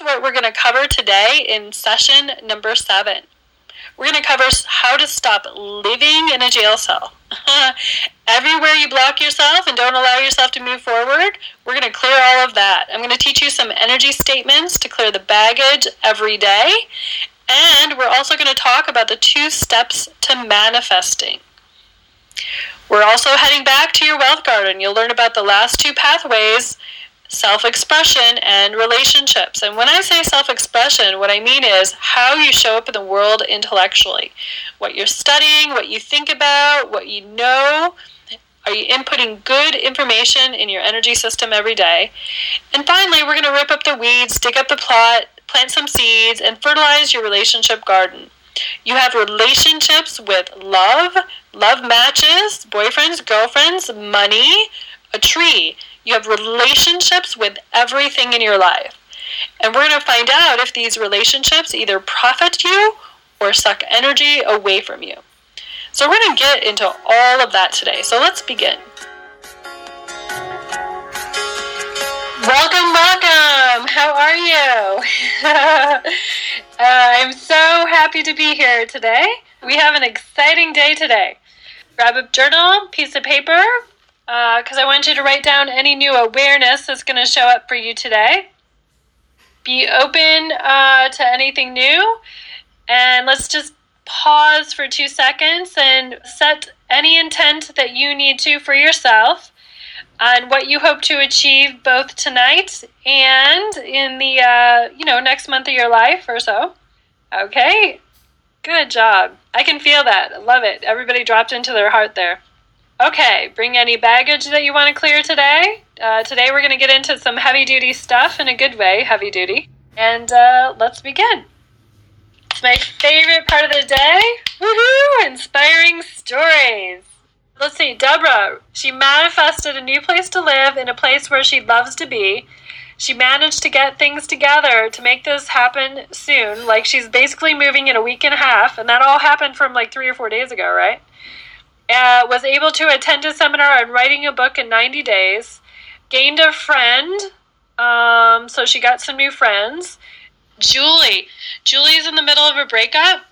what we're going to cover today in session number seven. We're going to cover how to stop living in a jail cell. Everywhere you block yourself and don't allow yourself to move forward, we're going to clear all of that. I'm going to teach you some energy statements to clear the baggage every day. And we're also going to talk about the two steps to manifesting. We're also heading back to your wealth garden. You'll learn about the last two pathways self expression and relationships. And when I say self expression, what I mean is how you show up in the world intellectually. What you're studying, what you think about, what you know. Are you inputting good information in your energy system every day? And finally, we're going to rip up the weeds, dig up the plot, plant some seeds, and fertilize your relationship garden. You have relationships with love, love matches, boyfriends, girlfriends, money, a tree. You have relationships with everything in your life. And we're going to find out if these relationships either profit you or suck energy away from you. So we're going to get into all of that today. So let's begin. Welcome, welcome. How are you? uh, I'm so happy to be here today. We have an exciting day today. Grab a journal, piece of paper, because uh, I want you to write down any new awareness that's going to show up for you today. Be open uh, to anything new. And let's just pause for two seconds and set any intent that you need to for yourself on what you hope to achieve both tonight and in the uh, you know next month of your life or so. Okay, good job. I can feel that. Love it. Everybody dropped into their heart there. Okay, bring any baggage that you want to clear today. Uh, today we're going to get into some heavy duty stuff in a good way, heavy duty. And uh, let's begin. It's my favorite part of the day. Woohoo! Inspiring stories. Let's see, Deborah, she manifested a new place to live in a place where she loves to be. She managed to get things together to make this happen soon. Like she's basically moving in a week and a half, and that all happened from like three or four days ago, right? Uh, was able to attend a seminar on writing a book in 90 days, gained a friend, um, so she got some new friends. Julie. Julie's in the middle of a breakup,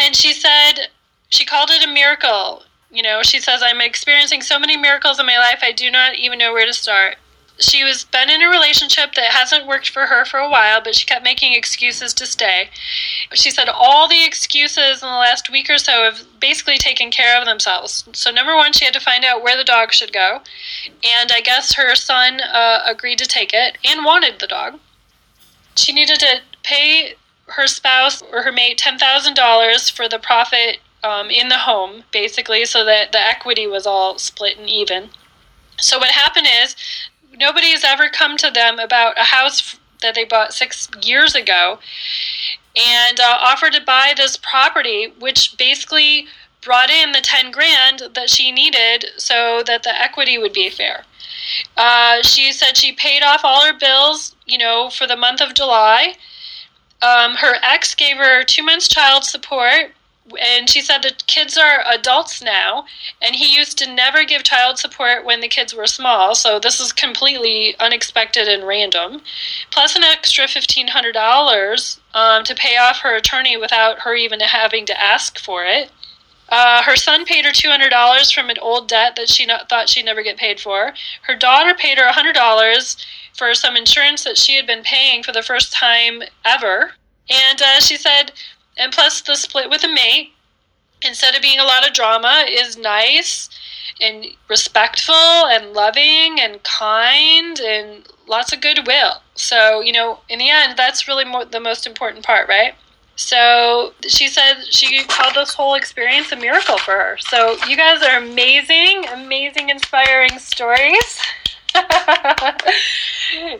and she said, she called it a miracle. You know, she says, I'm experiencing so many miracles in my life, I do not even know where to start she was been in a relationship that hasn't worked for her for a while, but she kept making excuses to stay. She said all the excuses in the last week or so have basically taken care of themselves. So number one, she had to find out where the dog should go, and I guess her son uh, agreed to take it and wanted the dog. She needed to pay her spouse or her mate ten thousand dollars for the profit um, in the home, basically, so that the equity was all split and even. So what happened is nobody has ever come to them about a house that they bought six years ago and uh, offered to buy this property, which basically brought in the 10 grand that she needed so that the equity would be fair. Uh, she said she paid off all her bills, you know, for the month of July. Um, her ex gave her two months child support and she said the kids are adults now and he used to never give child support when the kids were small so this is completely unexpected and random. Plus an extra $1500 um, to pay off her attorney without her even having to ask for it. Uh, her son paid her $200 from an old debt that she not, thought she'd never get paid for. Her daughter paid her $100 for some insurance that she had been paying for the first time ever. And uh, she said and plus, the split with a mate, instead of being a lot of drama, is nice and respectful and loving and kind and lots of goodwill. So, you know, in the end, that's really the most important part, right? So she said she called this whole experience a miracle for her. So you guys are amazing, amazing, inspiring stories. All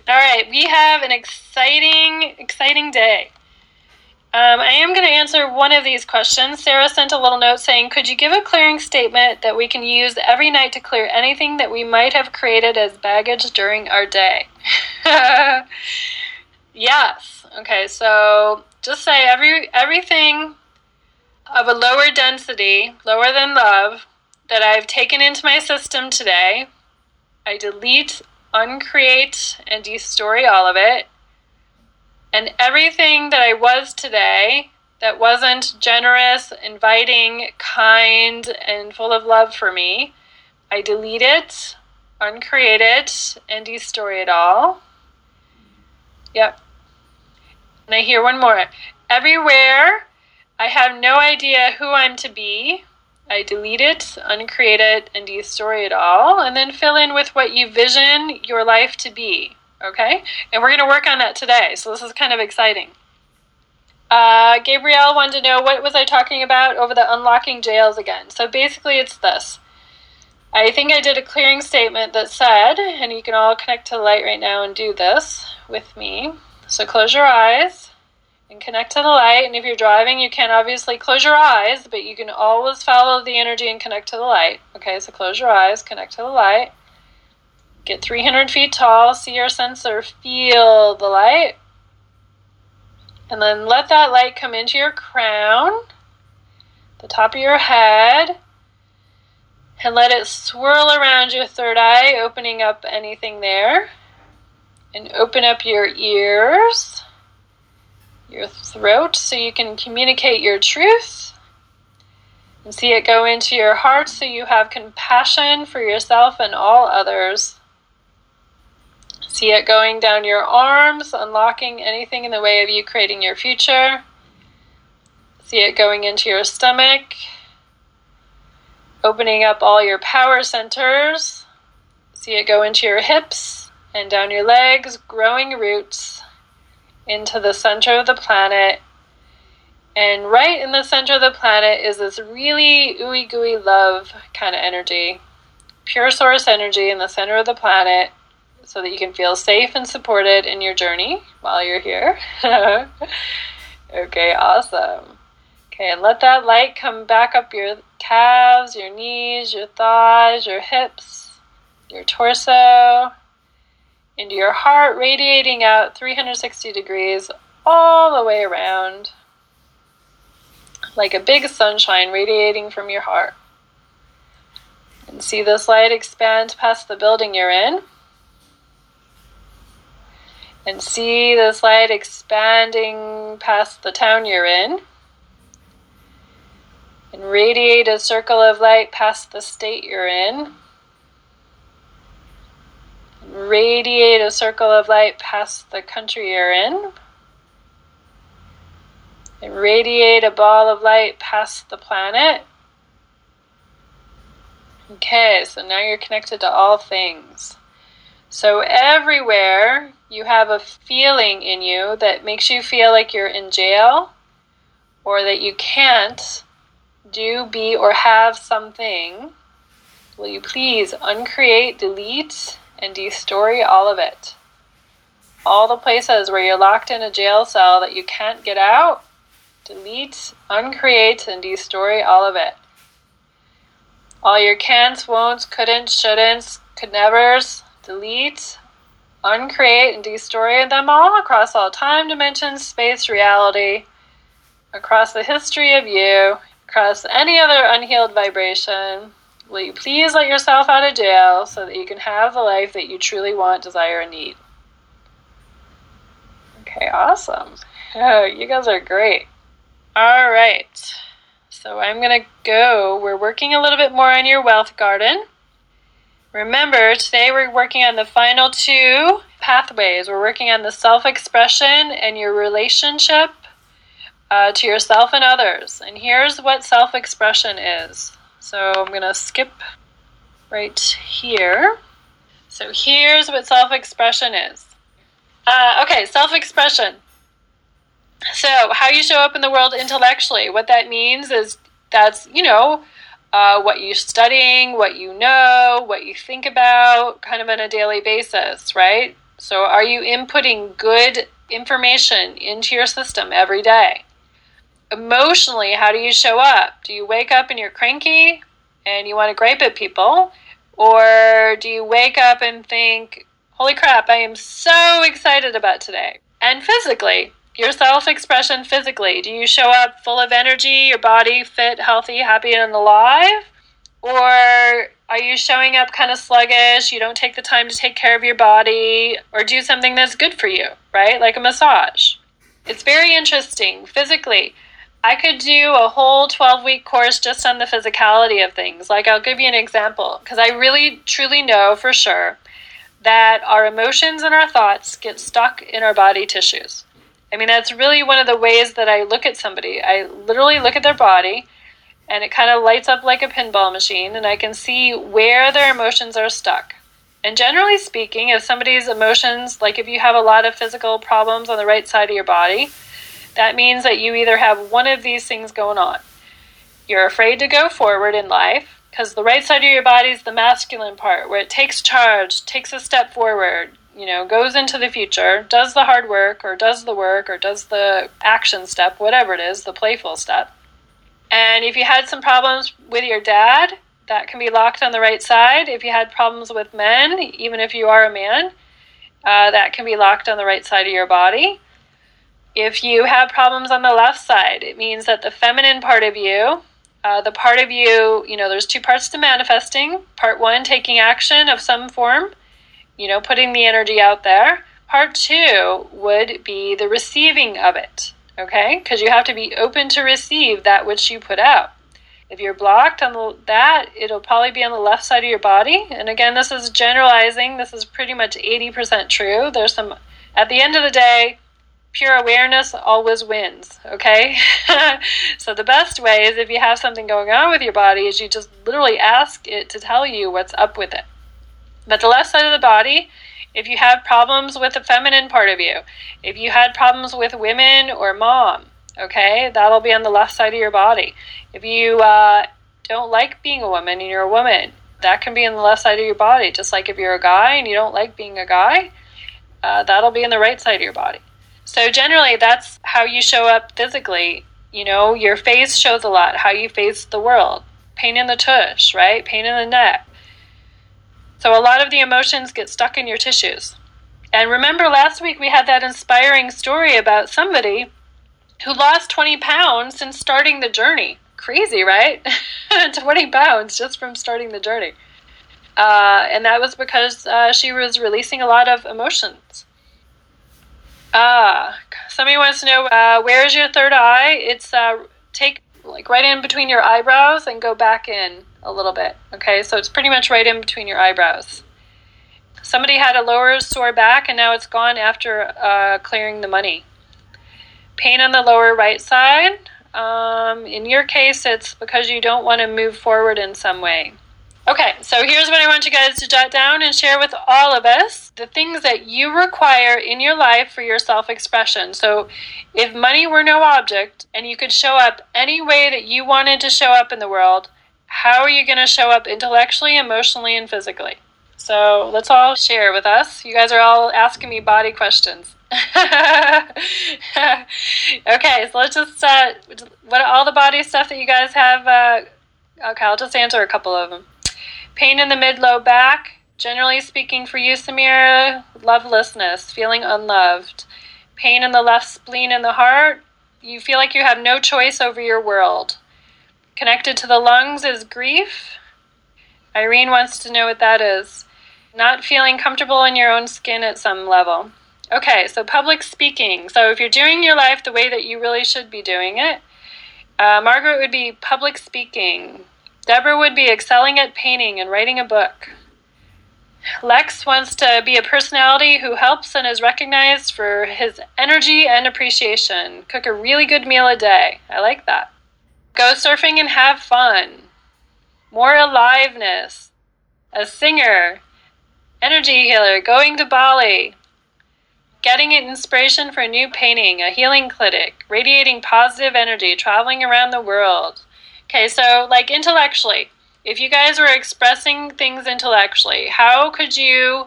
right, we have an exciting, exciting day. Um, I am going to answer one of these questions. Sarah sent a little note saying, Could you give a clearing statement that we can use every night to clear anything that we might have created as baggage during our day? yes. Okay, so just say every everything of a lower density, lower than love, that I've taken into my system today, I delete, uncreate, and destroy all of it And everything that I was today that wasn't generous, inviting, kind, and full of love for me, I delete it, uncreate it, and destroy it all. Yep. And I hear one more. Everywhere I have no idea who I'm to be, I delete it, uncreate it, and destroy it all, and then fill in with what you vision your life to be. Okay? And we're going to work on that today, so this is kind of exciting. Uh, Gabrielle wanted to know what was I talking about over the unlocking jails again. So basically, it's this. I think I did a clearing statement that said, and you can all connect to the light right now and do this with me. So close your eyes and connect to the light. And if you're driving, you can obviously close your eyes, but you can always follow the energy and connect to the light. Okay, so close your eyes, connect to the light. Get 300 feet tall, see your sensor, feel the light. And then let that light come into your crown, the top of your head, and let it swirl around your third eye, opening up anything there. And open up your ears, your throat, so you can communicate your truth. And see it go into your heart so you have compassion for yourself and all others. See it going down your arms, unlocking anything in the way of you creating your future. See it going into your stomach, opening up all your power centers. See it go into your hips and down your legs, growing roots into the center of the planet. And right in the center of the planet is this really ooey gooey love kind of energy. Pure source energy in the center of the planet so that you can feel safe and supported in your journey while you're here. okay, awesome. Okay, and let that light come back up your calves, your knees, your thighs, your hips, your torso, into your heart, radiating out 360 degrees all the way around, like a big sunshine radiating from your heart. And see this light expand past the building you're in and see this light expanding past the town you're in. And radiate a circle of light past the state you're in. And radiate a circle of light past the country you're in. And radiate a ball of light past the planet. Okay, so now you're connected to all things. So everywhere you have a feeling in you that makes you feel like you're in jail or that you can't do, be, or have something, will you please uncreate, delete, and destory all of it? All the places where you're locked in a jail cell that you can't get out, delete, uncreate, and destory all of it. All your can'ts, won'ts, couldn't, shouldn'ts, could nevers, delete, uncreate and destory them all across all time, dimensions, space, reality, across the history of you, across any other unhealed vibration. Will you please let yourself out of jail so that you can have the life that you truly want, desire, and need? Okay, awesome. Oh, you guys are great. All right. So I'm going to go. We're working a little bit more on your wealth garden. Remember, today we're working on the final two pathways. We're working on the self expression and your relationship uh, to yourself and others. And here's what self expression is. So I'm going to skip right here. So here's what self expression is. Uh, okay, self expression. So, how you show up in the world intellectually. What that means is that's, you know, uh, what you're studying, what you know, what you think about, kind of on a daily basis, right? So, are you inputting good information into your system every day? Emotionally, how do you show up? Do you wake up and you're cranky and you want to gripe at people? Or do you wake up and think, holy crap, I am so excited about today? And physically, your self expression physically? Do you show up full of energy, your body fit, healthy, happy, and alive? Or are you showing up kind of sluggish? You don't take the time to take care of your body or do something that's good for you, right? Like a massage. It's very interesting physically. I could do a whole 12 week course just on the physicality of things. Like, I'll give you an example because I really truly know for sure that our emotions and our thoughts get stuck in our body tissues. I mean, that's really one of the ways that I look at somebody. I literally look at their body and it kind of lights up like a pinball machine, and I can see where their emotions are stuck. And generally speaking, if somebody's emotions, like if you have a lot of physical problems on the right side of your body, that means that you either have one of these things going on. You're afraid to go forward in life because the right side of your body is the masculine part where it takes charge, takes a step forward, you know, goes into the future, does the hard work or does the work or does the action step, whatever it is, the playful step. And if you had some problems with your dad, that can be locked on the right side. If you had problems with men, even if you are a man, uh, that can be locked on the right side of your body. If you have problems on the left side, it means that the feminine part of you, uh, the part of you, you know, there's two parts to manifesting. Part one, taking action of some form, you know, putting the energy out there. Part two would be the receiving of it, okay? Because you have to be open to receive that which you put out. If you're blocked on the, that, it'll probably be on the left side of your body. And again, this is generalizing. This is pretty much 80% true. There's some, at the end of the day, pure awareness always wins, okay? so the best way is if you have something going on with your body is you just literally ask it to tell you what's up with it. But the left side of the body, if you have problems with the feminine part of you, if you had problems with women or mom, okay, that'll be on the left side of your body. If you uh, don't like being a woman and you're a woman, that can be on the left side of your body. Just like if you're a guy and you don't like being a guy, uh, that'll be in the right side of your body. So generally, that's how you show up physically. You know, your face shows a lot, how you face the world. Pain in the tush, right? Pain in the neck. So a lot of the emotions get stuck in your tissues. And remember last week we had that inspiring story about somebody who lost 20 pounds since starting the journey. Crazy, right? 20 pounds just from starting the journey. Uh, and that was because uh, she was releasing a lot of emotions. Ah, uh, somebody wants to know uh, where is your third eye? It's uh, take like right in between your eyebrows and go back in a little bit. Okay, so it's pretty much right in between your eyebrows. Somebody had a lower sore back and now it's gone after uh, clearing the money pain on the lower right side. Um, in your case, it's because you don't want to move forward in some way. Okay, so here's what I want you guys to jot down and share with all of us the things that you require in your life for your self expression. So, if money were no object and you could show up any way that you wanted to show up in the world, how are you going to show up intellectually, emotionally, and physically? So, let's all share with us. You guys are all asking me body questions. okay, so let's just uh, what all the body stuff that you guys have. Uh, okay, I'll just answer a couple of them. Pain in the mid low back. Generally speaking, for you, Samira, lovelessness, feeling unloved. Pain in the left spleen and the heart. You feel like you have no choice over your world. Connected to the lungs is grief. Irene wants to know what that is. Not feeling comfortable in your own skin at some level. Okay, so public speaking. So if you're doing your life the way that you really should be doing it, uh, Margaret would be public speaking. Deborah would be excelling at painting and writing a book. Lex wants to be a personality who helps and is recognized for his energy and appreciation. Cook a really good meal a day. I like that. Go surfing and have fun. More aliveness. A singer. Energy healer. Going to Bali getting inspiration for a new painting, a healing clinic, radiating positive energy, traveling around the world. Okay, so like intellectually, if you guys were expressing things intellectually, how could you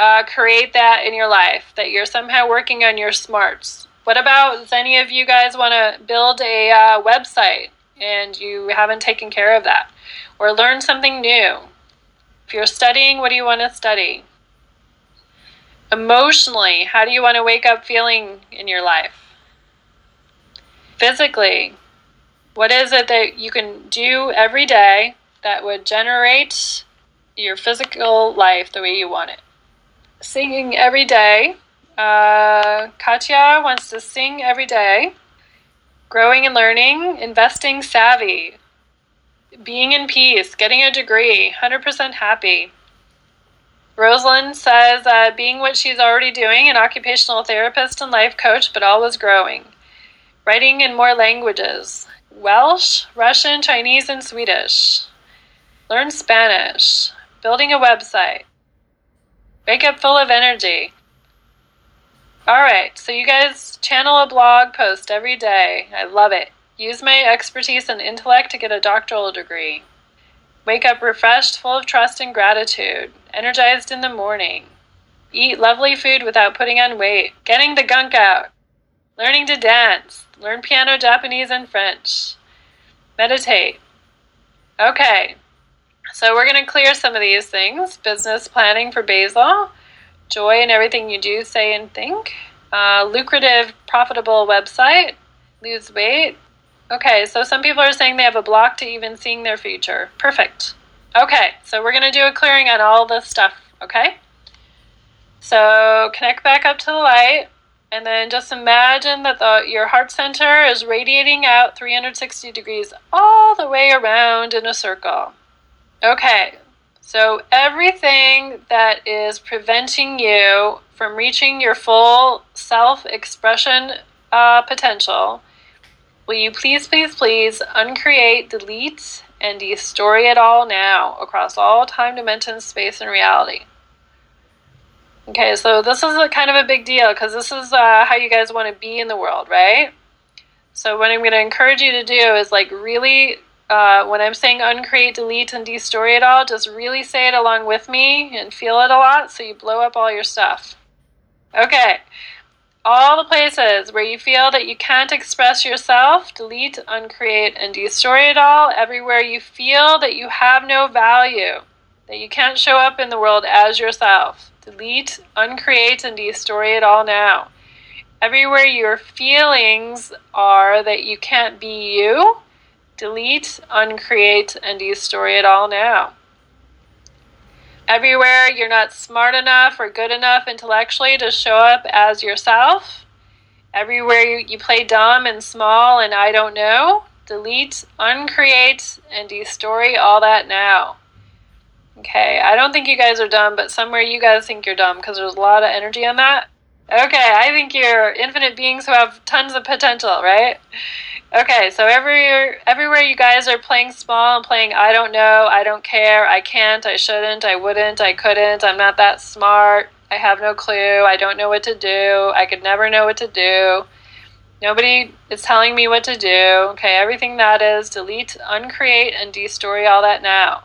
uh, create that in your life? That you're somehow working on your smarts. What about does any of you guys want to build a uh, website and you haven't taken care of that? Or learn something new? If you're studying, what do you want to study? Emotionally, how do you want to wake up feeling in your life? Physically, what is it that you can do every day that would generate your physical life the way you want it? Singing every day Uh, Katya wants to sing every day. Growing and learning, investing savvy, being in peace, getting a degree, 100% happy. Rosalind says uh, being what she's already doing, an occupational therapist and life coach, but always growing. Writing in more languages Welsh, Russian, Chinese, and Swedish. Learn Spanish. Building a website. Wake up full of energy. All right, so you guys channel a blog post every day. I love it. Use my expertise and intellect to get a doctoral degree. Wake up refreshed, full of trust and gratitude, energized in the morning. Eat lovely food without putting on weight, getting the gunk out, learning to dance, learn piano, Japanese, and French. Meditate. Okay, so we're going to clear some of these things business planning for Basil joy in everything you do, say, and think. Uh, lucrative, profitable website. Lose weight. Okay, so some people are saying they have a block to even seeing their future. Perfect. Okay, so we're going to do a clearing on all this stuff, okay? So connect back up to the light, and then just imagine that the, your heart center is radiating out 360 degrees all the way around in a circle. Okay, so, everything that is preventing you from reaching your full self expression uh, potential, will you please, please, please uncreate, delete, and destroy it all now across all time, dimensions, space, and reality? Okay, so this is a kind of a big deal because this is uh, how you guys want to be in the world, right? So, what I'm going to encourage you to do is like really uh, when I'm saying uncreate, delete, and destory it all, just really say it along with me and feel it a lot so you blow up all your stuff. Okay, all the places where you feel that you can't express yourself, delete, uncreate, and destroy it all. Everywhere you feel that you have no value, that you can't show up in the world as yourself, delete, uncreate, and destroy it all now. Everywhere your feelings are that you can't be you, delete, uncreate, and destroy it all now. Everywhere you're not smart enough or good enough intellectually to show up as yourself. Everywhere you, you play dumb and small and I don't know, delete, uncreate, and destroy all that now. Okay, I don't think you guys are dumb, but somewhere you guys think you're dumb because there's a lot of energy on that. Okay, I think you're infinite beings who have tons of potential, right? Okay, so every everywhere you guys are playing small and playing I don't know, I don't care, I can't, I shouldn't, I wouldn't, I couldn't, I'm not that smart, I have no clue, I don't know what to do, I could never know what to do. Nobody is telling me what to do. Okay, everything that is, delete, uncreate, and destory all that now.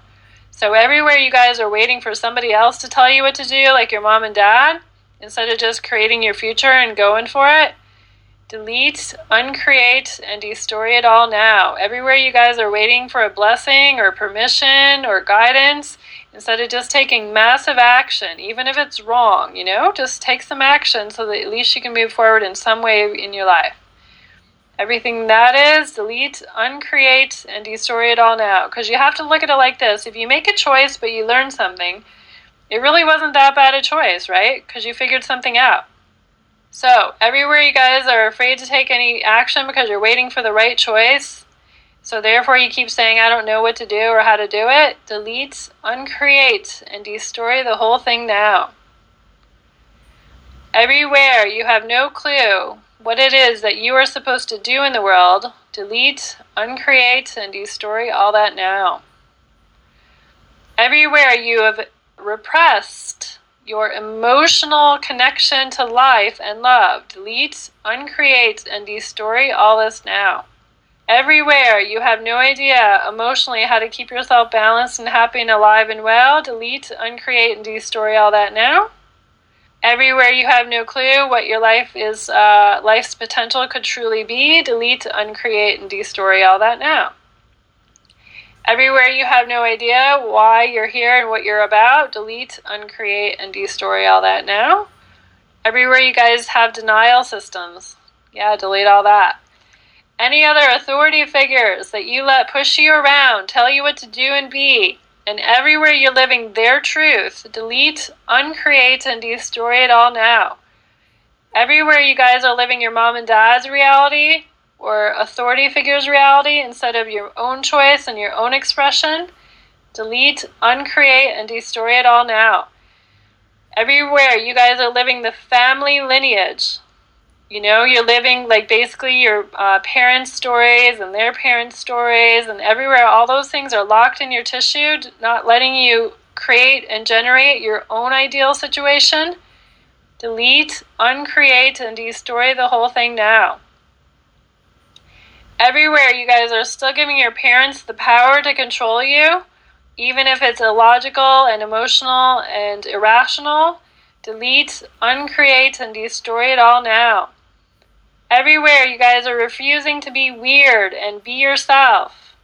So everywhere you guys are waiting for somebody else to tell you what to do, like your mom and dad, instead of just creating your future and going for it, delete, uncreate, and destroy it all now. Everywhere you guys are waiting for a blessing or permission or guidance, instead of just taking massive action, even if it's wrong, you know, just take some action so that at least you can move forward in some way in your life. Everything that is, delete, uncreate, and destroy it all now. Because you have to look at it like this if you make a choice but you learn something, it really wasn't that bad a choice, right? Because you figured something out. So, everywhere you guys are afraid to take any action because you're waiting for the right choice, so therefore you keep saying, I don't know what to do or how to do it, delete, uncreate, and destroy the whole thing now. Everywhere you have no clue what it is that you are supposed to do in the world, delete, uncreate, and destroy all that now. Everywhere you have repressed your emotional connection to life and love. Delete, uncreate, and destroy all this now. Everywhere you have no idea emotionally how to keep yourself balanced and happy and alive and well, delete, uncreate, and destroy all that now. Everywhere you have no clue what your life is, uh, life's potential could truly be, delete, uncreate, and destory all that now. Everywhere you have no idea why you're here and what you're about, delete, uncreate, and destory all that now. Everywhere you guys have denial systems, yeah, delete all that. Any other authority figures that you let push you around, tell you what to do and be, and everywhere you're living their truth, delete, uncreate, and destroy it all now. Everywhere you guys are living your mom and dad's reality or authority figures reality instead of your own choice and your own expression, delete, uncreate, and destroy it all now. Everywhere you guys are living the family lineage. You know, you're living like basically your uh, parents' stories and their parents' stories, and everywhere all those things are locked in your tissue, not letting you create and generate your own ideal situation delete, uncreate, and destroy the whole thing now. Everywhere, you guys are still giving your parents the power to control you, even if it's illogical and emotional and irrational. Delete, uncreate, and destroy it all now. Everywhere, you guys are refusing to be weird and be yourself.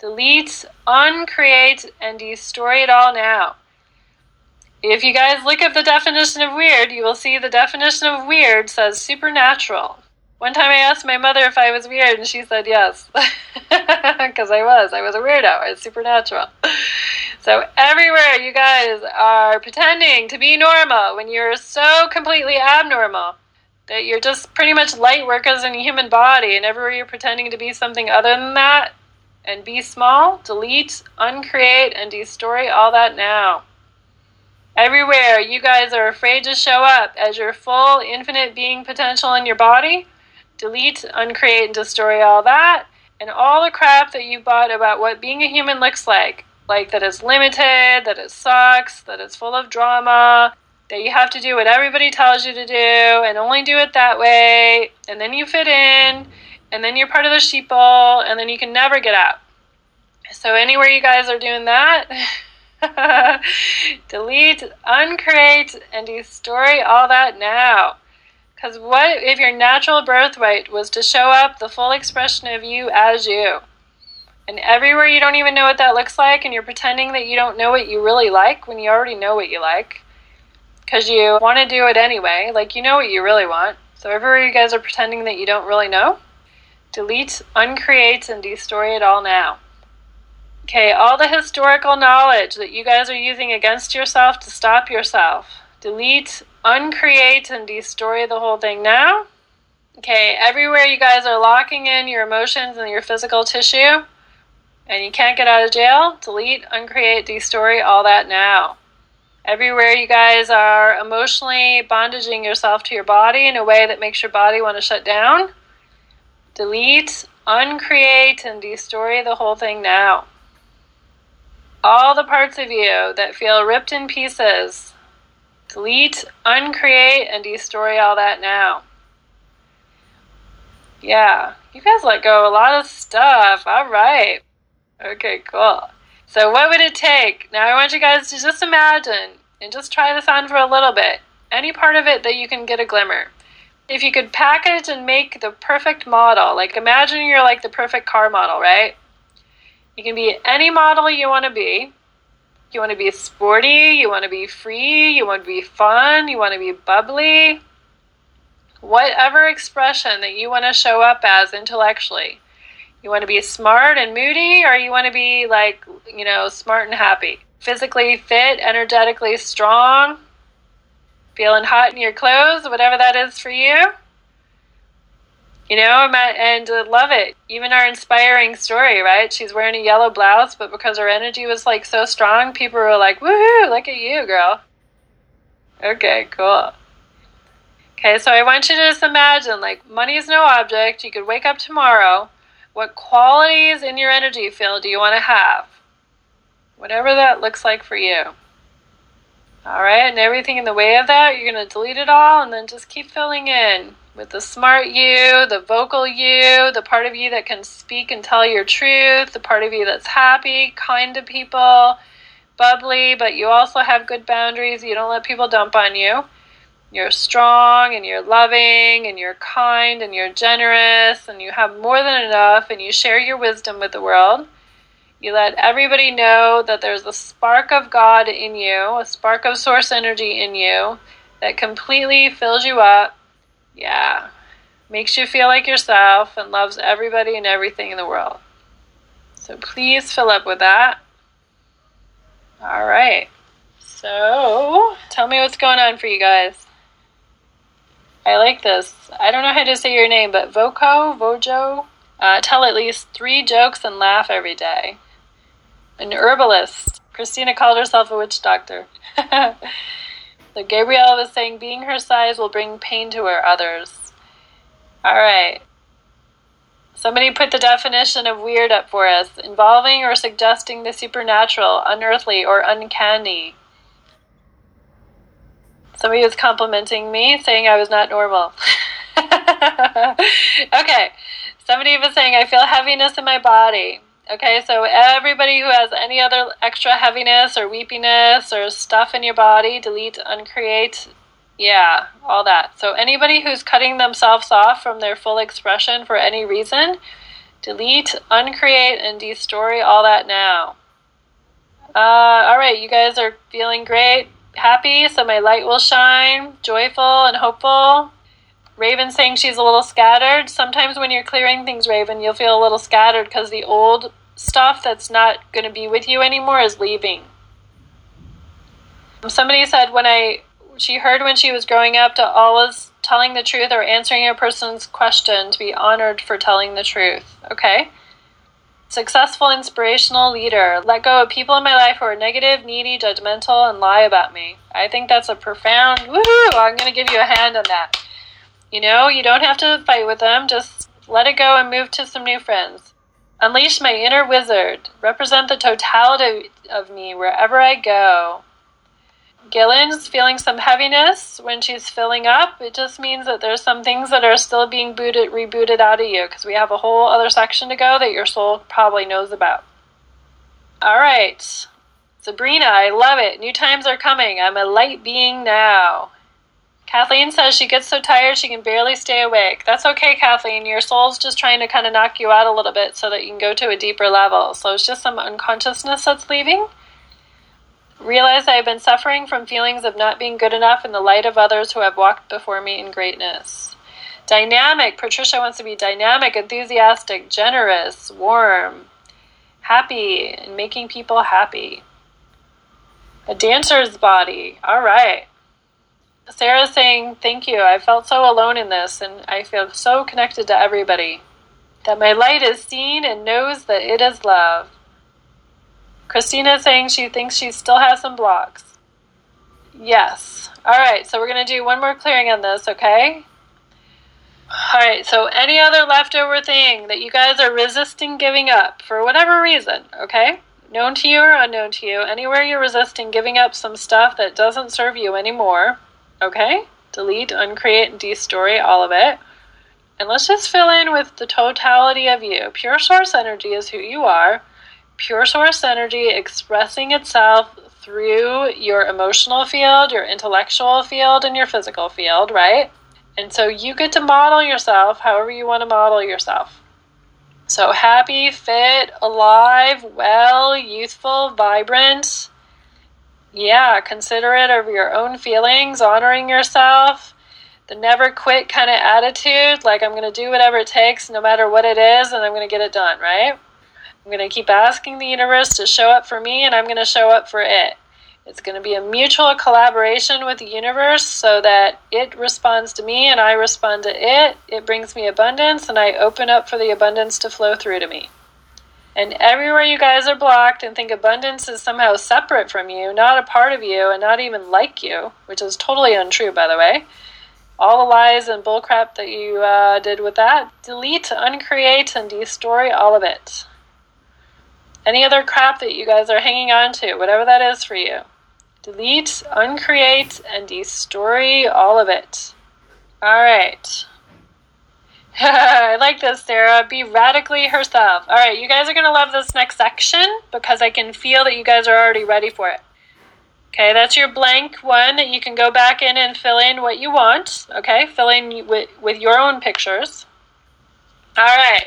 Delete, uncreate, and destroy it all now. If you guys look up the definition of weird, you will see the definition of weird says supernatural. One time I asked my mother if I was weird, and she said yes. Because I was. I was a weirdo. I was supernatural. So, everywhere you guys are pretending to be normal when you're so completely abnormal that you're just pretty much light workers in a human body, and everywhere you're pretending to be something other than that and be small, delete, uncreate, and destroy all that now. Everywhere you guys are afraid to show up as your full infinite being potential in your body, delete, uncreate, and destroy all that, and all the crap that you bought about what being a human looks like. Like that it's limited, that it sucks, that it's full of drama, that you have to do what everybody tells you to do and only do it that way, and then you fit in, and then you're part of the sheeple, and then you can never get out. So, anywhere you guys are doing that, Delete, uncreate, and destroy all that now. Because what if your natural birthright was to show up the full expression of you as you? And everywhere you don't even know what that looks like, and you're pretending that you don't know what you really like when you already know what you like. Because you want to do it anyway, like you know what you really want. So everywhere you guys are pretending that you don't really know, delete, uncreate, and destroy it all now. Okay, all the historical knowledge that you guys are using against yourself to stop yourself. Delete, uncreate, and destroy the whole thing now. Okay, everywhere you guys are locking in your emotions and your physical tissue, and you can't get out of jail, delete, uncreate, destroy all that now. Everywhere you guys are emotionally bondaging yourself to your body in a way that makes your body want to shut down, delete, uncreate, and destroy the whole thing now all the parts of you that feel ripped in pieces. Delete, uncreate, and destroy all that now. Yeah, you guys let go a lot of stuff. All right. Okay, cool. So, what would it take? Now, I want you guys to just imagine and just try this on for a little bit. Any part of it that you can get a glimmer. If you could package and make the perfect model, like imagine you're like the perfect car model, right? You can be any model you want to be. You want to be sporty, you want to be free, you want to be fun, you want to be bubbly. Whatever expression that you want to show up as intellectually. You want to be smart and moody, or you want to be like, you know, smart and happy. Physically fit, energetically strong, feeling hot in your clothes, whatever that is for you. You know, and love it. Even our inspiring story, right? She's wearing a yellow blouse, but because her energy was like so strong, people were like, woohoo, look at you, girl. Okay, cool. Okay, so I want you to just imagine like money is no object. You could wake up tomorrow. What qualities in your energy field do you want to have? Whatever that looks like for you. All right, and everything in the way of that, you're going to delete it all and then just keep filling in with the smart you, the vocal you, the part of you that can speak and tell your truth, the part of you that's happy, kind to people, bubbly, but you also have good boundaries. You don't let people dump on you. You're strong and you're loving and you're kind and you're generous and you have more than enough and you share your wisdom with the world. You let everybody know that there's a spark of God in you, a spark of source energy in you that completely fills you up yeah. Makes you feel like yourself and loves everybody and everything in the world. So please fill up with that. All right. So tell me what's going on for you guys. I like this. I don't know how to say your name, but Voco, Vojo, uh, tell at least three jokes and laugh every day. An herbalist. Christina called herself a witch doctor. so Gabrielle was saying being her size will bring pain to her others. All right. Somebody put the definition of weird up for us involving or suggesting the supernatural, unearthly, or uncanny. Somebody was complimenting me, saying I was not normal. okay. Somebody was saying I feel heaviness in my body. Okay, so everybody who has any other extra heaviness or weepiness or stuff in your body, delete, uncreate, yeah, all that. So anybody who's cutting themselves off from their full expression for any reason, delete, uncreate, and destory all that now. Uh, all right, you guys are feeling great, happy, so my light will shine, joyful and hopeful. Raven saying she's a little scattered. Sometimes when you're clearing things, Raven, you'll feel a little scattered because the old stuff that's not going to be with you anymore is leaving. Um, somebody said when I she heard when she was growing up to always telling the truth or answering a person's question to be honored for telling the truth. Okay? Successful inspirational leader. Let go of people in my life who are negative, needy, judgmental, and lie about me. I think that's a profound woohoo! I'm gonna give you a hand on that. You know, you don't have to fight with them, just let it go and move to some new friends. Unleash my inner wizard. Represent the totality of me wherever I go. Gillen's feeling some heaviness when she's filling up. It just means that there's some things that are still being booted, rebooted out of you because we have a whole other section to go that your soul probably knows about. All right. Sabrina, I love it. New times are coming. I'm a light being now. Kathleen says she gets so tired she can barely stay awake. That's okay, Kathleen. Your soul's just trying to kind of knock you out a little bit so that you can go to a deeper level. So it's just some unconsciousness that's leaving. Realize I have been suffering from feelings of not being good enough in the light of others who have walked before me in greatness. Dynamic. Patricia wants to be dynamic, enthusiastic, generous, warm, happy, and making people happy. A dancer's body. All right. Sarah's saying, Thank you. I felt so alone in this, and I feel so connected to everybody. That my light is seen and knows that it is love. Christina saying she thinks she still has some blocks. Yes. All right, so we're going to do one more clearing on this, okay? All right, so any other leftover thing that you guys are resisting giving up for whatever reason, okay? Known to you or unknown to you, anywhere you're resisting giving up some stuff that doesn't serve you anymore, okay? Delete, uncreate, and destory all of it. And let's just fill in with the totality of you. Pure source energy is who you are pure source energy expressing itself through your emotional field, your intellectual field, and your physical field, right? And so you get to model yourself however you want to model yourself. So happy, fit, alive, well, youthful, vibrant. Yeah, considerate of your own feelings, honoring yourself. The never quit kind of attitude, like I'm going to do whatever it takes, no matter what it is, and I'm going to get it done, right? I'm going to keep asking the universe to show up for me, and I'm going to show up for it. It's going to be a mutual collaboration with the universe so that it responds to me and I respond to it. It brings me abundance, and I open up for the abundance to flow through to me. And everywhere you guys are blocked and think abundance is somehow separate from you, not a part of you, and not even like you, which is totally untrue, by the way. All the lies and bullcrap that you uh, did with that, delete, uncreate, and destroy all of it any other crap that you guys are hanging on to, whatever that is for you. Delete, uncreate, and destroy all of it. All right. I like this, Sarah. Be radically herself. All right, you guys are going to love this next section because I can feel that you guys are already ready for it. Okay, that's your blank one that you can go back in and fill in what you want. Okay, fill in with, with your own pictures. All right.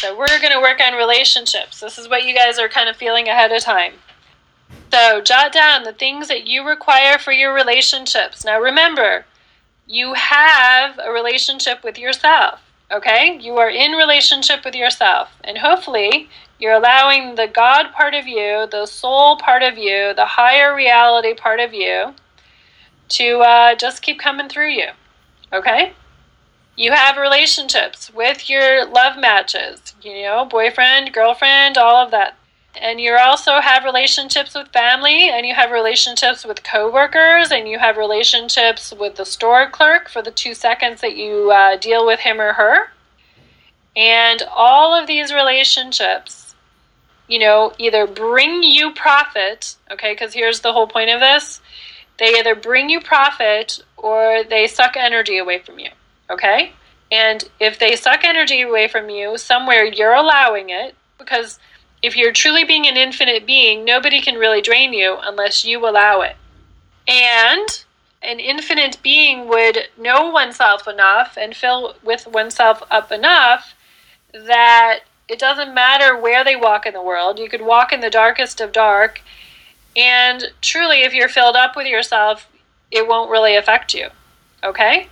So we're going to work on relationships. This is what you guys are kind of feeling ahead of time. So jot down the things that you require for your relationships. Now remember, you have a relationship with yourself. Okay? You are in relationship with yourself. And hopefully, you're allowing the God part of you, the soul part of you, the higher reality part of you to uh, just keep coming through you. Okay? You have relationships with your love matches, you know, boyfriend, girlfriend, all of that. And you also have relationships with family, and you have relationships with coworkers, and you have relationships with the store clerk for the two seconds that you uh, deal with him or her. And all of these relationships, you know, either bring you profit, okay, because here's the whole point of this they either bring you profit or they suck energy away from you, okay? And if they suck energy away from you, somewhere you're allowing it, because if you're truly being an infinite being, nobody can really drain you unless you allow it. And an infinite being would know oneself enough and fill with oneself up enough that it doesn't matter where they walk in the world. You could walk in the darkest of dark, and truly, if you're filled up with yourself, it won't really affect you. Okay?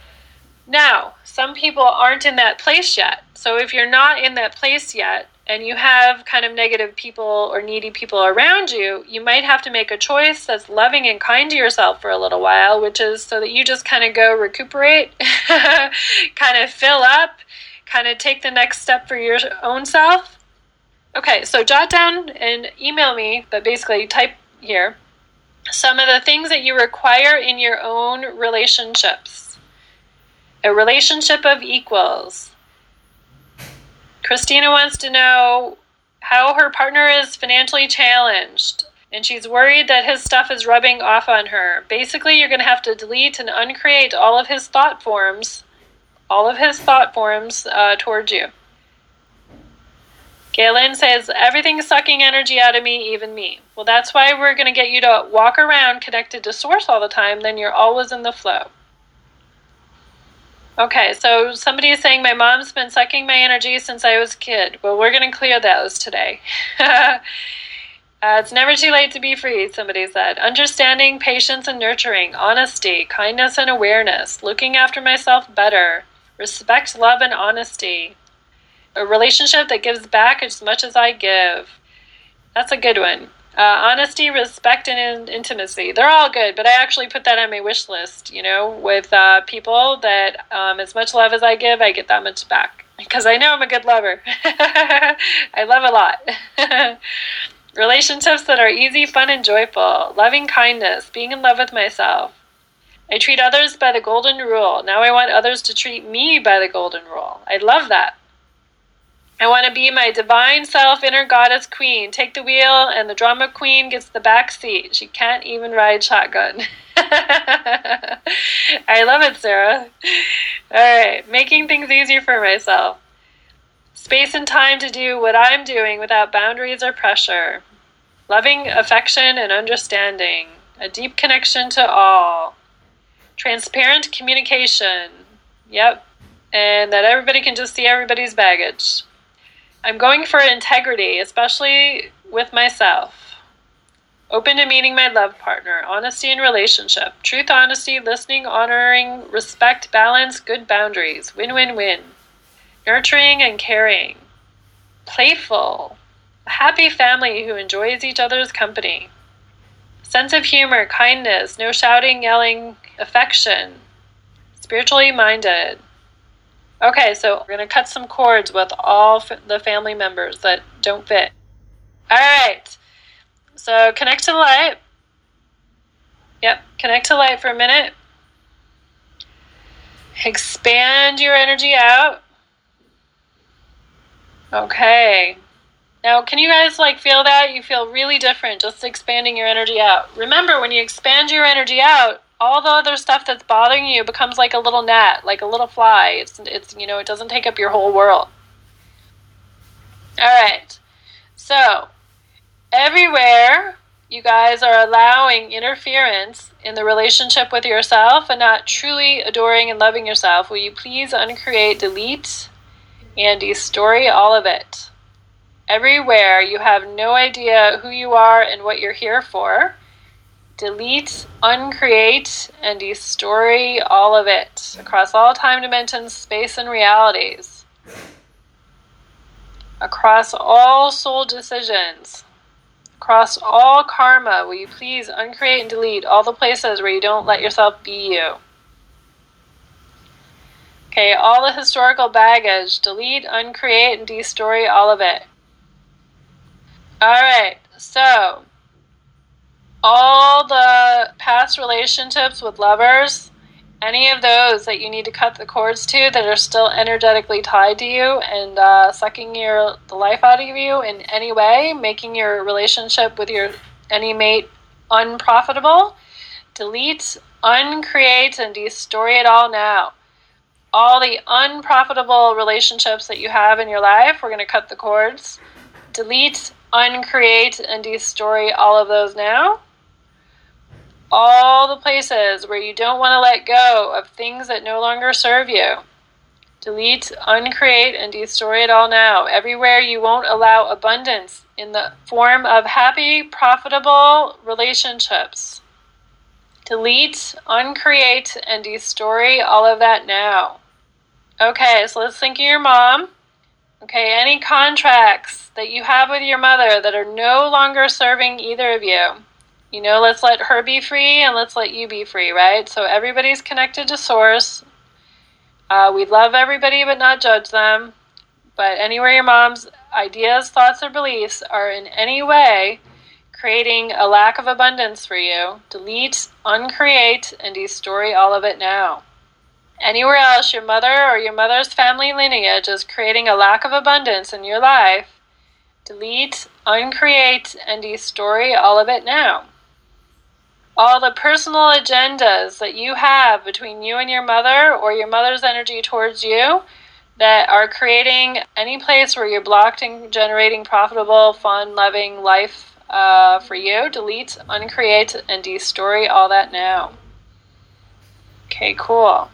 Now, some people aren't in that place yet. So if you're not in that place yet, and you have kind of negative people or needy people around you, you might have to make a choice that's loving and kind to yourself for a little while, which is so that you just kind of go recuperate, kind of fill up, kind of take the next step for your own self. Okay, so jot down and email me, but basically type here some of the things that you require in your own relationships. A relationship of equals. Christina wants to know how her partner is financially challenged and she's worried that his stuff is rubbing off on her. Basically, you're going to have to delete and uncreate all of his thought forms all of his thought forms uh, towards you. Galen says, everything's sucking energy out of me, even me. Well, that's why we're going to get you to walk around connected to source all the time, then you're always in the flow. Okay, so somebody is saying my mom's been sucking my energy since I was a kid. Well, we're going to clear those today. uh, it's never too late to be free, somebody said. Understanding, patience, and nurturing, honesty, kindness, and awareness, looking after myself better, Respect, love, and honesty. A relationship that gives back as much as I give. That's a good one. Uh, honesty, respect, and in- intimacy. They're all good, but I actually put that on my wish list, you know, with uh, people that um, as much love as I give, I get that much back. Because I know I'm a good lover. I love a lot. Relationships that are easy, fun, and joyful. Loving kindness. Being in love with myself. I treat others by the golden rule. Now I want others to treat me by the golden rule. I love that. I want to be my divine self, inner goddess queen. Take the wheel, and the drama queen gets the back seat. She can't even ride shotgun. I love it, Sarah. All right, making things easier for myself. Space and time to do what I'm doing without boundaries or pressure. Loving affection and understanding. A deep connection to all. Transparent communication. Yep. And that everybody can just see everybody's baggage. I'm going for integrity, especially with myself. Open to meeting my love partner. Honesty in relationship. Truth, honesty, listening, honoring, respect, balance, good boundaries. Win win win. Nurturing and caring. Playful. A happy family who enjoys each other's company. Sense of humor, kindness, no shouting, yelling, affection, spiritually minded. Okay, so we're going to cut some cords with all f- the family members that don't fit. All right, so connect to the light. Yep, connect to light for a minute. Expand your energy out. Okay. Now, can you guys like feel that? You feel really different just expanding your energy out. Remember, when you expand your energy out, all the other stuff that's bothering you becomes like a little gnat, like a little fly. It's it's you know, it doesn't take up your whole world. All right. So, everywhere you guys are allowing interference in the relationship with yourself and not truly adoring and loving yourself, will you please uncreate, delete, and destroy all of it? Everywhere you have no idea who you are and what you're here for delete, uncreate, and destroy all of it across all time dimensions, space, and realities. Across all soul decisions, across all karma, will you please uncreate and delete all the places where you don't let yourself be you? Okay, all the historical baggage, delete, uncreate, and destroy all of it. Alright, so all the past relationships with lovers, any of those that you need to cut the cords to that are still energetically tied to you and uh, sucking your the life out of you in any way, making your relationship with your any mate unprofitable, delete, uncreate, and destory it all now all the unprofitable relationships that you have in your life. We're going to cut the cords, delete, uncreate, and destory all of those now. All the places where you don't want to let go of things that no longer serve you. Delete, uncreate, and destroy it all now. Everywhere you won't allow abundance in the form of happy, profitable relationships. Delete, uncreate, and destroy all of that now. Okay, so let's think of your mom. Okay, any contracts that you have with your mother that are no longer serving either of you. You know, let's let her be free and let's let you be free, right? So everybody's connected to source. Uh, we love everybody but not judge them. But anywhere your mom's ideas, thoughts, or beliefs are in any way creating a lack of abundance for you, delete, uncreate, and destroy all of it now. Anywhere else your mother or your mother's family lineage is creating a lack of abundance in your life, delete, uncreate, and destroy all of it now. All the personal agendas that you have between you and your mother or your mother's energy towards you that are creating any place where you're blocked in generating profitable, fun, loving life uh, for you, delete, uncreate, and destroy all that now. Okay, cool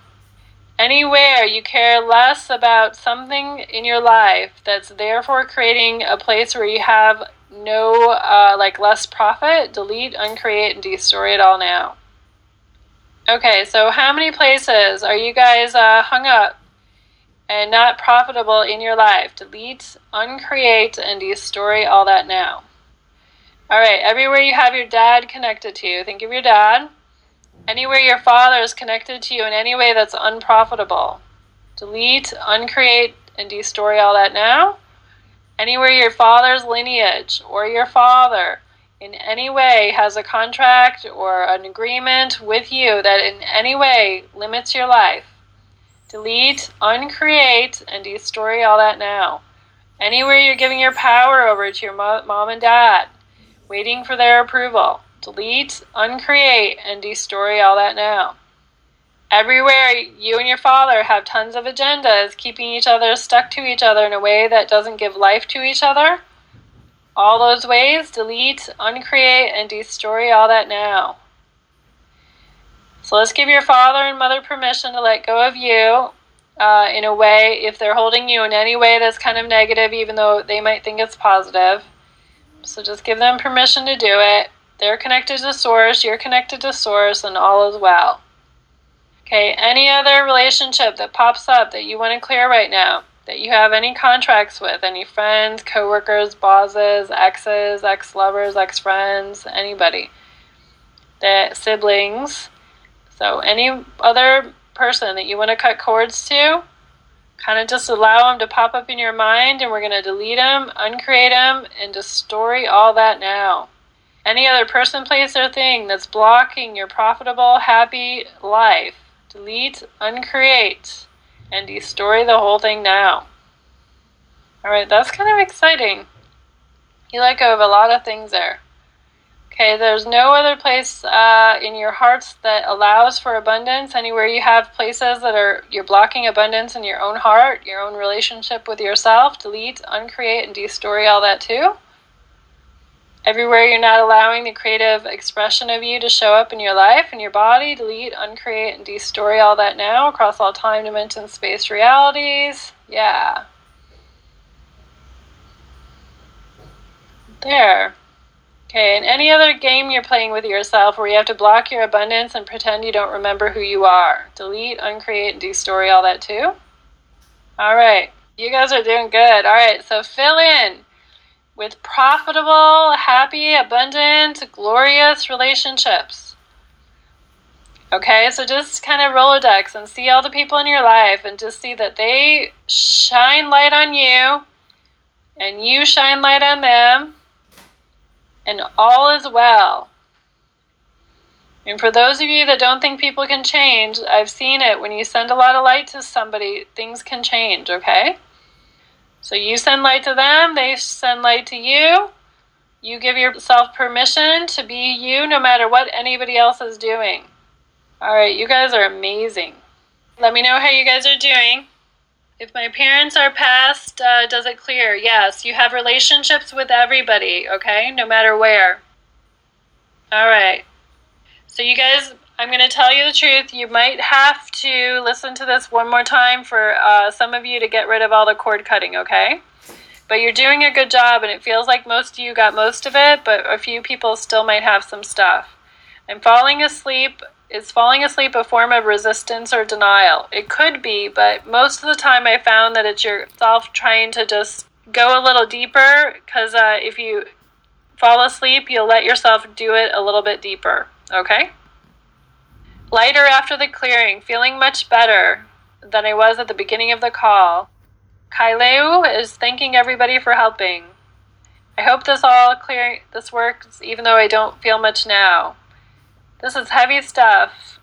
anywhere you care less about something in your life that's therefore creating a place where you have no uh, like less profit delete uncreate and destroy it all now okay so how many places are you guys uh, hung up and not profitable in your life delete uncreate and destroy all that now all right everywhere you have your dad connected to you think of your dad Anywhere your father is connected to you in any way that's unprofitable. Delete, uncreate, and destroy all that now. Anywhere your father's lineage or your father in any way has a contract or an agreement with you that in any way limits your life. Delete, uncreate, and destroy all that now. Anywhere you're giving your power over to your mom and dad, waiting for their approval delete, uncreate, and destroy all that now. Everywhere you and your father have tons of agendas, keeping each other stuck to each other in a way that doesn't give life to each other. All those ways, delete, uncreate, and destroy all that now. So let's give your father and mother permission to let go of you uh, in a way, if they're holding you in any way that's kind of negative, even though they might think it's positive. So just give them permission to do it. They're connected to source, you're connected to source, and all is well. Okay, any other relationship that pops up that you want to clear right now, that you have any contracts with, any friends, coworkers, bosses, exes, ex lovers, ex friends, anybody, that siblings. So, any other person that you want to cut cords to, kind of just allow them to pop up in your mind, and we're going to delete them, uncreate them, and destroy all that now. Any other person, place, or thing that's blocking your profitable, happy life, delete, uncreate, and destroy the whole thing now. Alright, that's kind of exciting. You let go of a lot of things there. Okay, there's no other place uh, in your hearts that allows for abundance. Anywhere you have places that are you're blocking abundance in your own heart, your own relationship with yourself, delete, uncreate, and destroy all that too. Everywhere you're not allowing the creative expression of you to show up in your life and your body, delete, uncreate, and destory all that now across all time, dimension, space, realities. Yeah. There. Okay, and any other game you're playing with yourself where you have to block your abundance and pretend you don't remember who you are. Delete, uncreate, and destory all that too. All right. You guys are doing good. All right, so fill in with profitable, happy, abundant, glorious relationships. Okay, so just kind of Rolodex and see all the people in your life and just see that they shine light on you and you shine light on them and all is well. And for those of you that don't think people can change, I've seen it. When you send a lot of light to somebody, things can change, okay? So you send light to them, they send light to you. You give yourself permission to be you no matter what anybody else is doing. All right, you guys are amazing. Let me know how you guys are doing. If my parents are past, uh, does it clear? Yes, you have relationships with everybody, okay? No matter where. All right. So, you guys, I'm going to tell you the truth. You might have to listen to this one more time for uh, some of you to get rid of all the cord cutting, okay? But you're doing a good job, and it feels like most of you got most of it, but a few people still might have some stuff. I'm falling asleep is falling asleep a form of resistance or denial? It could be, but most of the time I found that it's yourself trying to just go a little deeper because uh, if you fall asleep, you'll let yourself do it a little bit deeper. Okay? Lighter after the clearing, feeling much better than I was at the beginning of the call. Kaileu is thanking everybody for helping. I hope this all clear this works even though I don't feel much now. This is heavy stuff.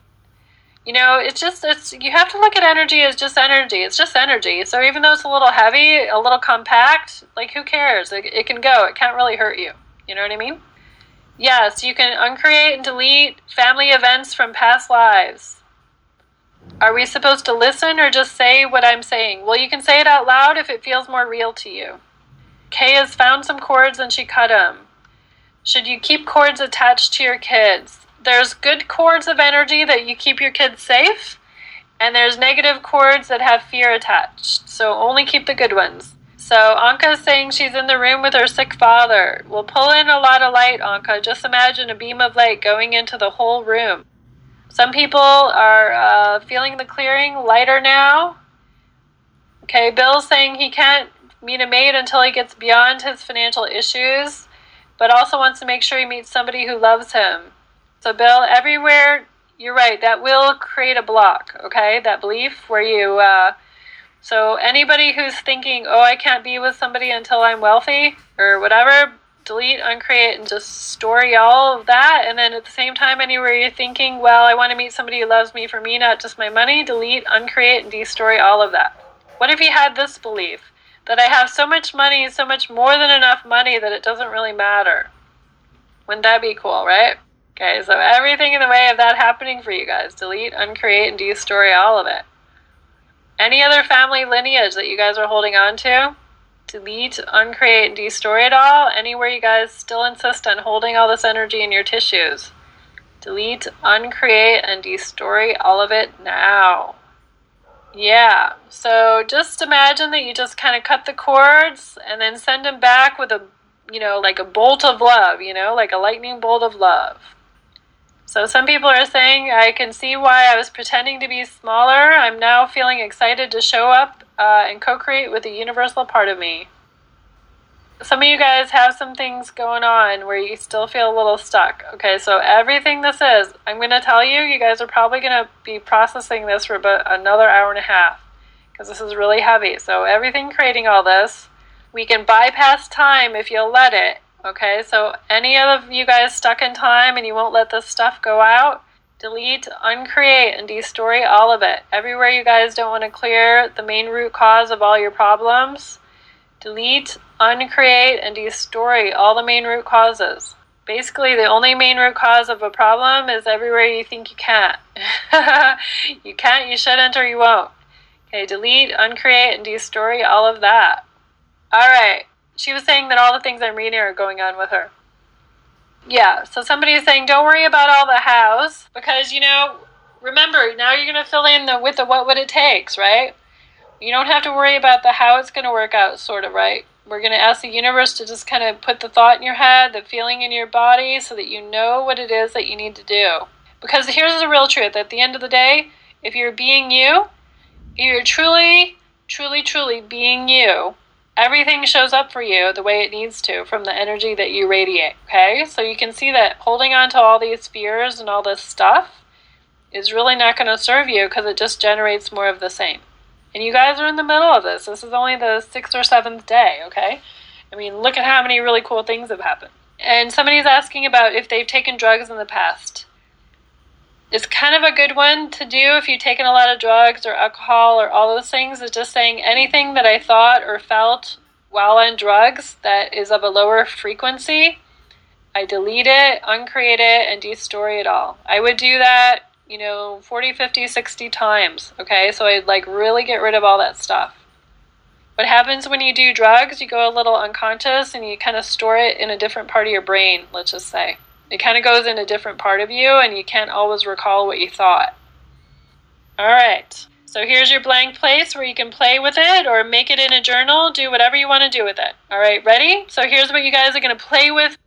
You know, it's just it's you have to look at energy as just energy. It's just energy. So even though it's a little heavy, a little compact, like who cares? It, it can go. It can't really hurt you. You know what I mean? Yes, you can uncreate and delete family events from past lives. Are we supposed to listen or just say what I'm saying? Well, you can say it out loud if it feels more real to you. Kay has found some cords and she cut them. Should you keep cords attached to your kids? there's good cords of energy that you keep your kids safe, and there's negative cords that have fear attached. So only keep the good ones. So Anka is saying she's in the room with her sick father. We'll pull in a lot of light, Anka. Just imagine a beam of light going into the whole room. Some people are uh, feeling the clearing lighter now. Okay, Bill's saying he can't meet a mate until he gets beyond his financial issues, but also wants to make sure he meets somebody who loves him. So, Bill, everywhere, you're right, that will create a block, okay? That belief where you, uh, so anybody who's thinking, oh, I can't be with somebody until I'm wealthy or whatever, delete, uncreate, and just story all of that. And then at the same time, anywhere you're thinking, well, I want to meet somebody who loves me for me, not just my money, delete, uncreate, and destroy all of that. What if you had this belief that I have so much money, so much more than enough money that it doesn't really matter? Wouldn't that be cool, right? Okay, so everything in the way of that happening for you guys. Delete, uncreate, and destroy all of it. Any other family lineage that you guys are holding on to? Delete, uncreate, and destory it all. Anywhere you guys still insist on holding all this energy in your tissues. Delete, uncreate, and destroy all of it now. Yeah, so just imagine that you just kind of cut the cords and then send them back with a, you know, like a bolt of love, you know, like a lightning bolt of love. So some people are saying, I can see why I was pretending to be smaller. I'm now feeling excited to show up uh, and co create with the universal part of me. Some of you guys have some things going on where you still feel a little stuck. Okay, so everything this is, I'm going to tell you, you guys are probably going to be processing this for about another hour and a half because this is really heavy. So, everything creating all this, we can bypass time if you'll let it Okay, so any of you guys stuck in time and you won't let this stuff go out, delete, uncreate, and destory all of it. Everywhere you guys don't want to clear the main root cause of all your problems, delete, uncreate, and destory all the main root causes. Basically, the only main root cause of a problem is everywhere you think you can't. you can't, you shouldn't, or you won't. Okay, delete, uncreate, and destory all of that. All right she was saying that all the things I'm reading are going on with her. Yeah, so somebody is saying, don't worry about all the hows because, you know, remember, now you're going to fill in the with the what would it takes, right? You don't have to worry about the how it's going to work out, sort of, right? We're going to ask the universe to just kind of put the thought in your head, the feeling in your body, so that you know what it is that you need to do. Because here's the real truth at the end of the day, if you're being you, you're truly, truly, truly being you, everything shows up for you the way it needs to from the energy that you radiate. Okay, so you can see that holding on to all these fears and all this stuff is really not going to serve you because it just generates more of the same. And you guys are in the middle of this. This is only the sixth or seventh day, okay? I mean, look at how many really cool things have happened. And somebody's asking about if they've taken drugs in the past. It's kind of a good one to do if you've taken a lot of drugs or alcohol or all those things. Is just saying anything that I thought or felt while on drugs that is of a lower frequency, I delete it, uncreate it, and destroy it all. I would do that you know, 40, 50, 60 times. Okay, so I'd like really get rid of all that stuff. What happens when you do drugs, you go a little unconscious and you kind of store it in a different part of your brain, let's just say. It kind of goes in a different part of you and you can't always recall what you thought. All right, so here's your blank place where you can play with it or make it in a journal, do whatever you want to do with it. All right, ready? So here's what you guys are going to play with.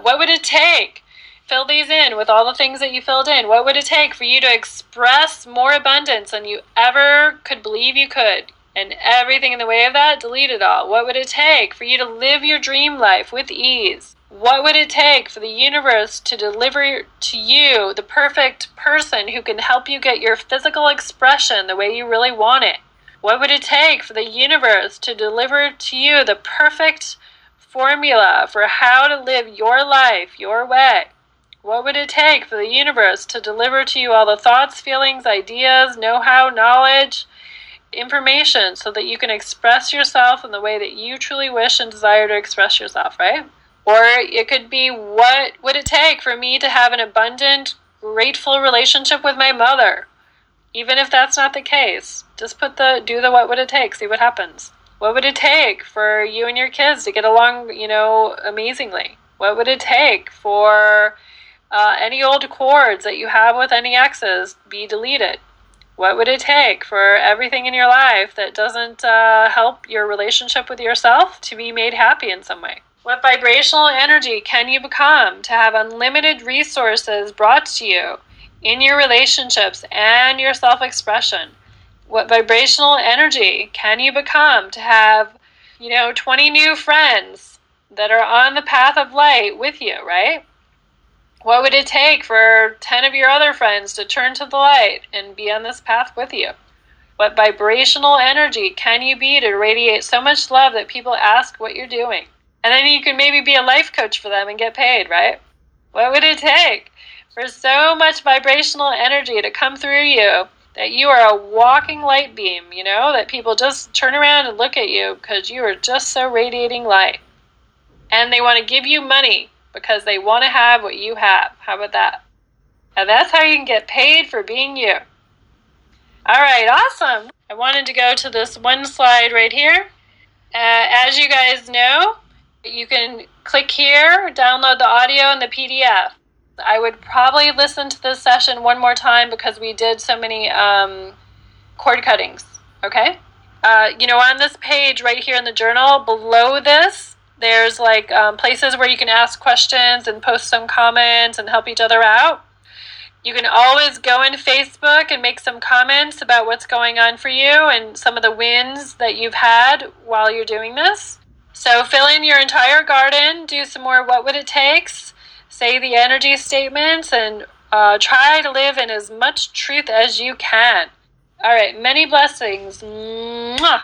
What would it take? fill these in with all the things that you filled in. What would it take for you to express more abundance than you ever could believe you could? And everything in the way of that, delete it all. What would it take for you to live your dream life with ease? What would it take for the universe to deliver to you the perfect person who can help you get your physical expression the way you really want it? What would it take for the universe to deliver to you the perfect formula for how to live your life your way? What would it take for the universe to deliver to you all the thoughts, feelings, ideas, know how, knowledge, information so that you can express yourself in the way that you truly wish and desire to express yourself, right? Or it could be what would it take for me to have an abundant, grateful relationship with my mother? Even if that's not the case, just put the do the what would it take, see what happens. What would it take for you and your kids to get along, you know, amazingly? What would it take for uh, any old cords that you have with any exes be deleted. What would it take for everything in your life that doesn't uh, help your relationship with yourself to be made happy in some way? What vibrational energy can you become to have unlimited resources brought to you in your relationships and your self expression? What vibrational energy can you become to have, you know, 20 new friends that are on the path of light with you, right? What would it take for 10 of your other friends to turn to the light and be on this path with you? What vibrational energy can you be to radiate so much love that people ask what you're doing? And then you can maybe be a life coach for them and get paid, right? What would it take for so much vibrational energy to come through you that you are a walking light beam, you know, that people just turn around and look at you because you are just so radiating light. And they want to give you money because they want to have what you have. How about that? And that's how you can get paid for being you. All right, awesome. I wanted to go to this one slide right here. Uh, as you guys know, you can click here, download the audio and the PDF. I would probably listen to this session one more time because we did so many um, cord cuttings. Okay? Uh, you know, on this page right here in the journal, below this, there's like um, places where you can ask questions and post some comments and help each other out. You can always go in Facebook and make some comments about what's going on for you and some of the wins that you've had while you're doing this. So fill in your entire garden, do some more what would it takes, say the energy statements, and uh, try to live in as much truth as you can. All right, many blessings. Mwah.